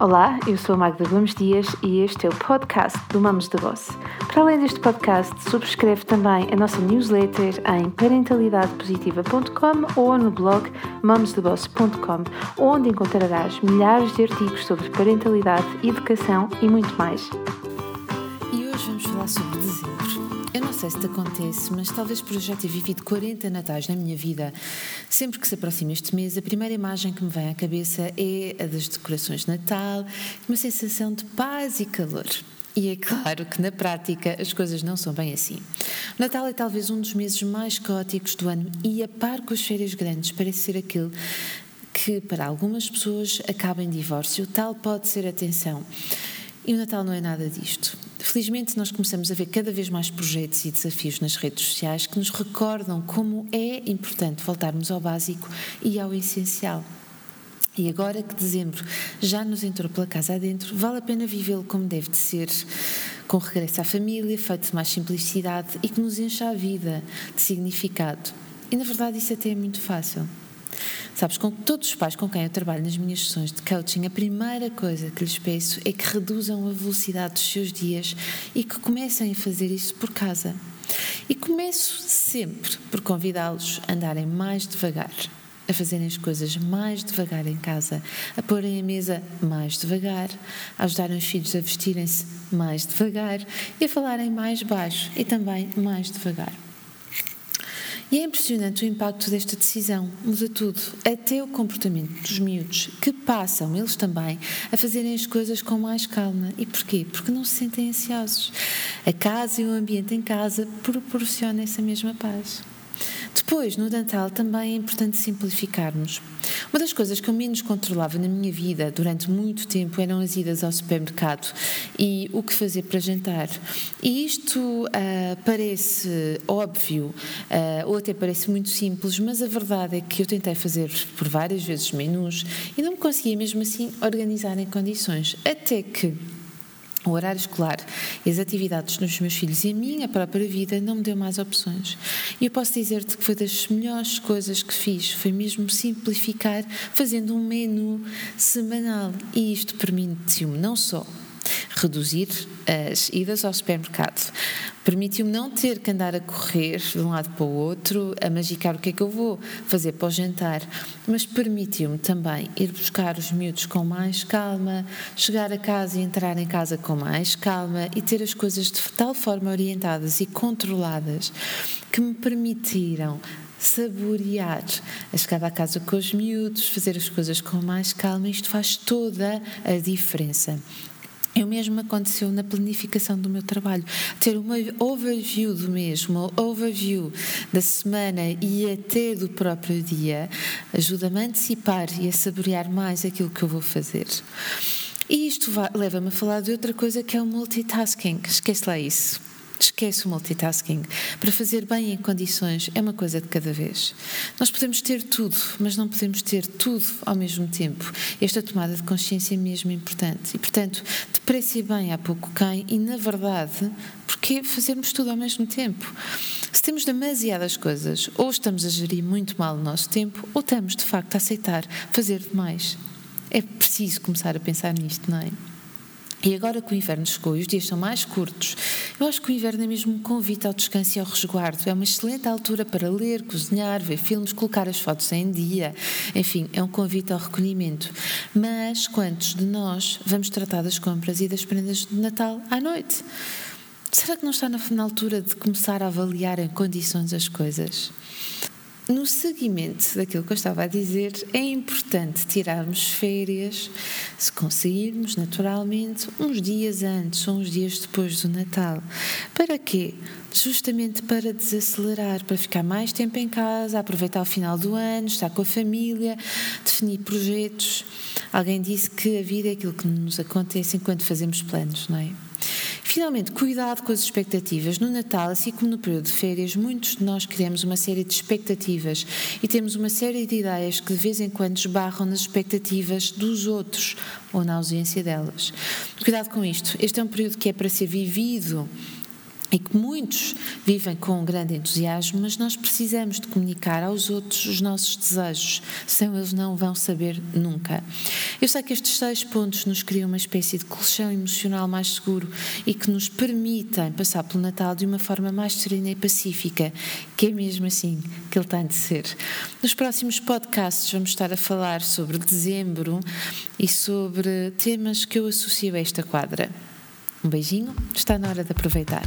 Olá, eu sou a Magda Gomes Dias e este é o podcast do Mamos de Boss. Para além deste podcast, subscreve também a nossa newsletter em parentalidadepositiva.com ou no blog mamosdeboss.com, onde encontrarás milhares de artigos sobre parentalidade, educação e muito mais. E hoje vamos falar sobre dezembro. Eu não sei se te acontece, mas talvez por eu já ter vivido 40 natais na minha vida, sempre que se aproxima este mês, a primeira imagem que me vem à cabeça é a das decorações de Natal, uma sensação de paz e calor. E é claro que na prática as coisas não são bem assim. O Natal é talvez um dos meses mais caóticos do ano e, a par com as férias grandes, parece ser aquele que para algumas pessoas acaba em divórcio. Tal pode ser a tensão. E o Natal não é nada disto. Felizmente, nós começamos a ver cada vez mais projetos e desafios nas redes sociais que nos recordam como é importante voltarmos ao básico e ao essencial. E agora que dezembro já nos entrou pela casa adentro, vale a pena vivê-lo como deve de ser, com regresso à família, feito de mais simplicidade e que nos encha a vida de significado. E na verdade isso até é muito fácil. Sabes, com todos os pais com quem eu trabalho nas minhas sessões de coaching, a primeira coisa que lhes peço é que reduzam a velocidade dos seus dias e que comecem a fazer isso por casa. E começo sempre por convidá-los a andarem mais devagar, a fazerem as coisas mais devagar em casa, a porem a mesa mais devagar, a ajudarem os filhos a vestirem-se mais devagar e a falarem mais baixo e também mais devagar. E é impressionante o impacto desta decisão. Muda tudo, até o comportamento dos miúdos, que passam, eles também, a fazerem as coisas com mais calma. E porquê? Porque não se sentem ansiosos. A casa e o ambiente em casa proporcionam essa mesma paz. Depois, no Natal, também é importante simplificarmos. Uma das coisas que eu menos controlava na minha vida durante muito tempo eram as idas ao supermercado e o que fazer para jantar. E isto uh, parece óbvio uh, ou até parece muito simples, mas a verdade é que eu tentei fazer por várias vezes menus e não me conseguia mesmo assim organizar em condições. Até que o horário escolar e as atividades dos meus filhos e a minha própria vida não me deu mais opções. E eu posso dizer-te que foi das melhores coisas que fiz, foi mesmo simplificar fazendo um menu semanal. E isto permitiu-me não só reduzir as idas ao supermercado. Permitiu-me não ter que andar a correr de um lado para o outro, a magicar o que é que eu vou fazer para o jantar, mas permitiu-me também ir buscar os miúdos com mais calma, chegar a casa e entrar em casa com mais calma e ter as coisas de tal forma orientadas e controladas que me permitiram saborear a chegada à casa com os miúdos, fazer as coisas com mais calma, isto faz toda a diferença. E o mesmo aconteceu na planificação do meu trabalho. Ter uma overview do mesmo, uma overview da semana e até do próprio dia, ajuda-me a antecipar e a saborear mais aquilo que eu vou fazer. E isto leva-me a falar de outra coisa que é o multitasking. Esquece lá isso. Esquece o multitasking. Para fazer bem em condições é uma coisa de cada vez. Nós podemos ter tudo, mas não podemos ter tudo ao mesmo tempo. Esta tomada de consciência é mesmo importante. E, portanto, depressa e bem há pouco quem, e na verdade, porque fazermos tudo ao mesmo tempo? Se temos demasiadas coisas, ou estamos a gerir muito mal o nosso tempo, ou estamos, de facto, a aceitar fazer demais. É preciso começar a pensar nisto, não é? E agora que o inverno chegou e os dias são mais curtos, eu acho que o inverno é mesmo um convite ao descanso e ao resguardo. É uma excelente altura para ler, cozinhar, ver filmes, colocar as fotos em dia. Enfim, é um convite ao recolhimento. Mas quantos de nós vamos tratar das compras e das prendas de Natal à noite? Será que não está na altura de começar a avaliar em condições as coisas? No seguimento daquilo que eu estava a dizer, é importante tirarmos férias, se conseguirmos, naturalmente, uns dias antes ou uns dias depois do Natal. Para quê? Justamente para desacelerar, para ficar mais tempo em casa, aproveitar o final do ano, estar com a família, definir projetos. Alguém disse que a vida é aquilo que nos acontece enquanto fazemos planos, não é? Finalmente, cuidado com as expectativas. No Natal, assim como no período de férias, muitos de nós criamos uma série de expectativas e temos uma série de ideias que de vez em quando esbarram nas expectativas dos outros ou na ausência delas. Cuidado com isto. Este é um período que é para ser vivido e que muitos vivem com grande entusiasmo, mas nós precisamos de comunicar aos outros os nossos desejos, sem eles não vão saber nunca. Eu sei que estes seis pontos nos criam uma espécie de colchão emocional mais seguro e que nos permitem passar pelo Natal de uma forma mais serena e pacífica, que é mesmo assim que ele tem de ser. Nos próximos podcasts vamos estar a falar sobre dezembro e sobre temas que eu associo a esta quadra. Um beijinho, está na hora de aproveitar.